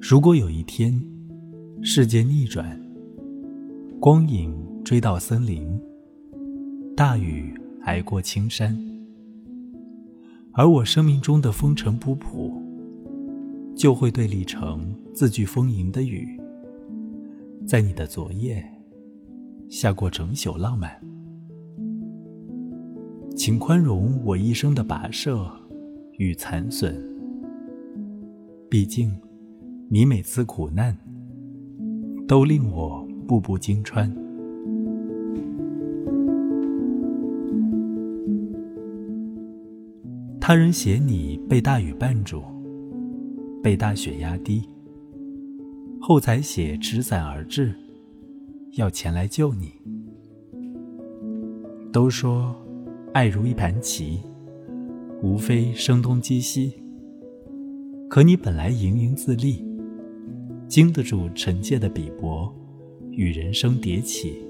如果有一天，世界逆转，光影追到森林，大雨挨过青山，而我生命中的风尘仆仆，就会对立成字句丰盈的雨，在你的昨夜下过整宿浪漫。请宽容我一生的跋涉与残损，毕竟。你每次苦难，都令我步步惊穿。他人写你被大雨绊住，被大雪压低，后才写持伞而至，要前来救你。都说爱如一盘棋，无非声东击西，可你本来盈盈自立。经得住尘界的比薄，与人生迭起，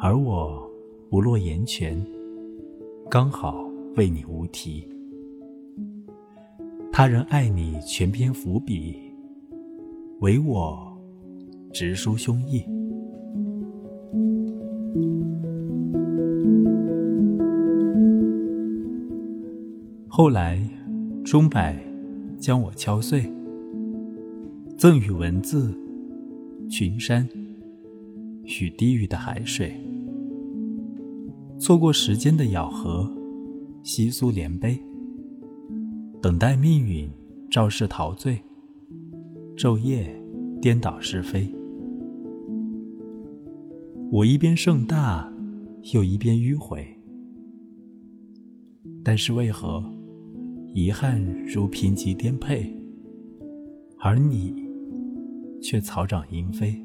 而我不落言泉，刚好为你无题。他人爱你全篇伏笔，唯我直抒胸臆。后来，钟摆将我敲碎。赠予文字，群山与低语的海水，错过时间的咬合，稀疏连杯，等待命运肇事陶醉，昼夜颠倒是非。我一边盛大，又一边迂回，但是为何遗憾如贫瘠颠沛，而你？却草长莺飞。